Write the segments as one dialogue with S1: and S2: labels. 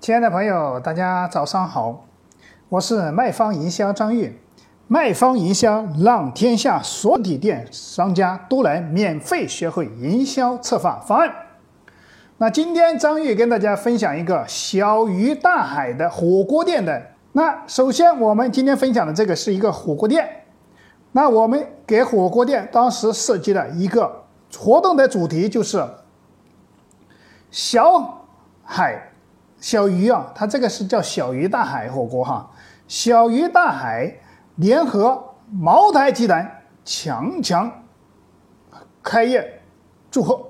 S1: 亲爱的朋友，大家早上好，我是卖方营销张玉。卖方营销让天下所有店商家都来免费学会营销策划方案。那今天张玉跟大家分享一个小鱼大海的火锅店的。那首先我们今天分享的这个是一个火锅店。那我们给火锅店当时设计了一个活动的主题就是小海。小鱼啊，它这个是叫小鱼大海火锅哈。小鱼大海联合茅台集团强强开业祝贺，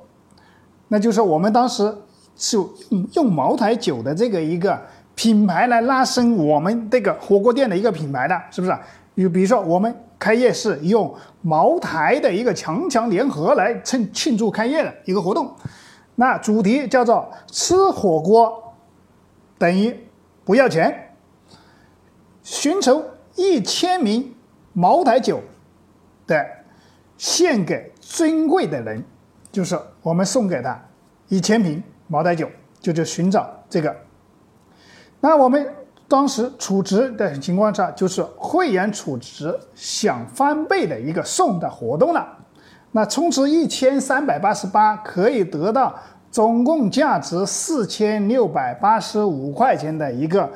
S1: 那就是我们当时是用用茅台酒的这个一个品牌来拉升我们这个火锅店的一个品牌的，是不是？就比如说我们开业是用茅台的一个强强联合来庆庆祝开业的一个活动，那主题叫做吃火锅。等于不要钱，寻筹一千名茅台酒的献给尊贵的人，就是我们送给他一千瓶茅台酒，就去寻找这个。那我们当时储值的情况下，就是会员储值享翻倍的一个送的活动了。那充值一千三百八十八可以得到。总共价值四千六百八十五块钱的一个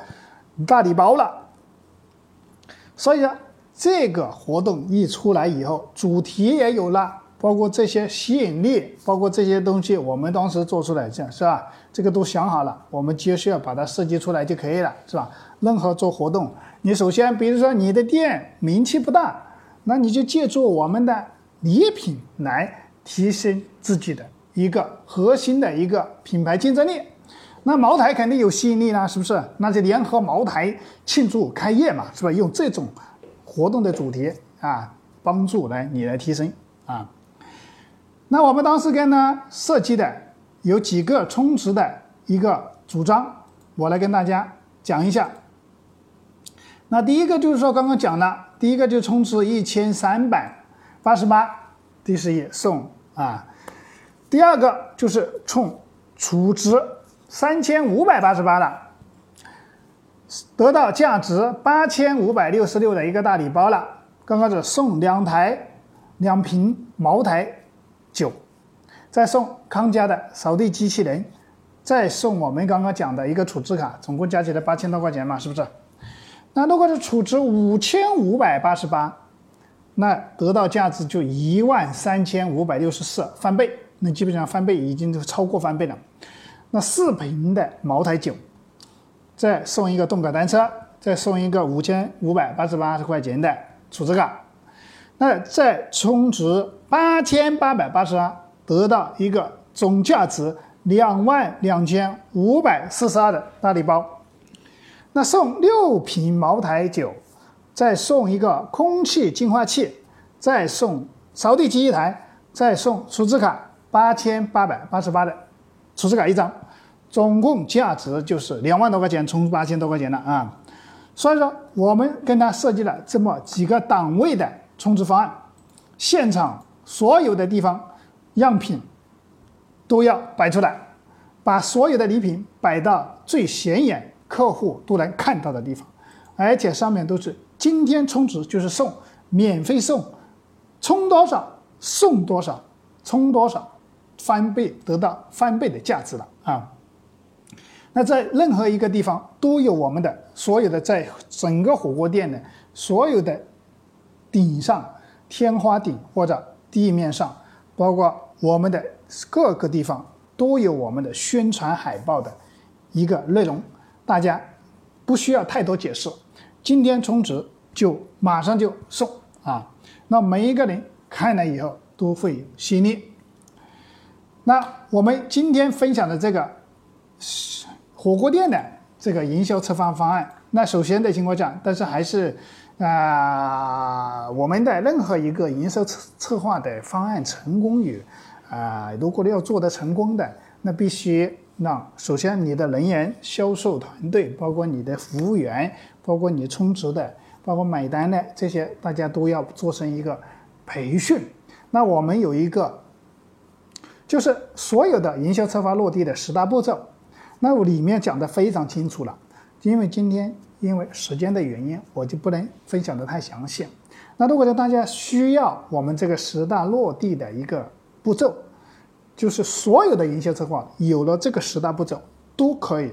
S1: 大礼包了，所以说这个活动一出来以后，主题也有了，包括这些吸引力，包括这些东西，我们当时做出来这样是吧？这个都想好了，我们就需要把它设计出来就可以了，是吧？任何做活动，你首先比如说你的店名气不大，那你就借助我们的礼品来提升自己的。一个核心的一个品牌竞争力，那茅台肯定有吸引力啦，是不是？那就联合茅台庆祝开业嘛，是吧？用这种活动的主题啊，帮助来你来提升啊。那我们当时跟呢设计的有几个充值的一个主张，我来跟大家讲一下。那第一个就是说刚刚讲了，第一个就充值一千三百八十八，第十一送啊。第二个就是冲储值三千五百八十八了，得到价值八千五百六十六的一个大礼包了。刚刚是送两台两瓶茅台酒，再送康佳的扫地机器人，再送我们刚刚讲的一个储值卡，总共加起来八千多块钱嘛，是不是？那如果是储值五千五百八十八，那得到价值就一万三千五百六十四，翻倍。那基本上翻倍已经都超过翻倍了。那四瓶的茅台酒，再送一个动感单车，再送一个五千五百八十八块钱的储值卡，那再充值八千八百八十二，得到一个总价值两万两千五百四十二的大礼包。那送六瓶茅台酒，再送一个空气净化器，再送扫地机一台，再送储值卡。八千八百八十八的储值卡一张，总共价值就是两万多块钱，充八千多块钱了啊！所以说，我们跟他设计了这么几个档位的充值方案，现场所有的地方样品都要摆出来，把所有的礼品摆到最显眼、客户都能看到的地方，而且上面都是今天充值就是送，免费送，充多少送多少，充多少。翻倍得到翻倍的价值了啊！那在任何一个地方都有我们的所有的，在整个火锅店的所有的顶上、天花顶或者地面上，包括我们的各个地方都有我们的宣传海报的一个内容，大家不需要太多解释。今天充值就马上就送啊！那每一个人看了以后都会有吸引力。那我们今天分享的这个火锅店的这个营销策划方案，那首先的情况下，但是还是啊，我们的任何一个营销策策划的方案成功与啊，如果你要做得成功的，那必须让首先你的人员、销售团队，包括你的服务员，包括你充值的，包括买单的这些，大家都要做成一个培训。那我们有一个。就是所有的营销策划落地的十大步骤，那我里面讲的非常清楚了。因为今天因为时间的原因，我就不能分享的太详细。那如果说大家需要我们这个十大落地的一个步骤，就是所有的营销策划有了这个十大步骤，都可以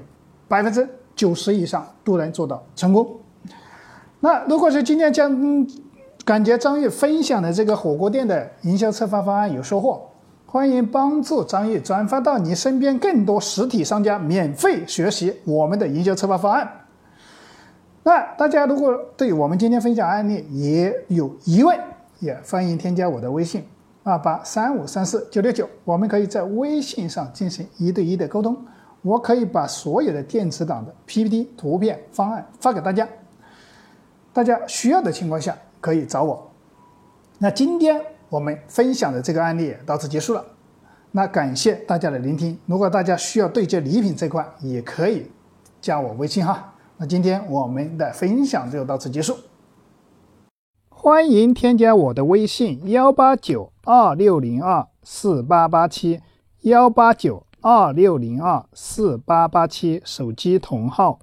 S1: 百分之九十以上都能做到成功。那如果是今天将感觉张玉分享的这个火锅店的营销策划方案有收获，欢迎帮助张毅转发到你身边更多实体商家，免费学习我们的营销策划方案。那大家如果对我们今天分享案例也有疑问，也欢迎添加我的微信二八三五三四九六九，我们可以在微信上进行一对一的沟通。我可以把所有的电子档的 PPT、图片、方案发给大家，大家需要的情况下可以找我。那今天我们分享的这个案例到此结束了，那感谢大家的聆听。如果大家需要对接礼品这块，也可以加我微信哈。那今天我们的分享就到此结束，欢迎添加我的微信幺八九二六零二四八八七幺八九二六零二四八八七手机同号。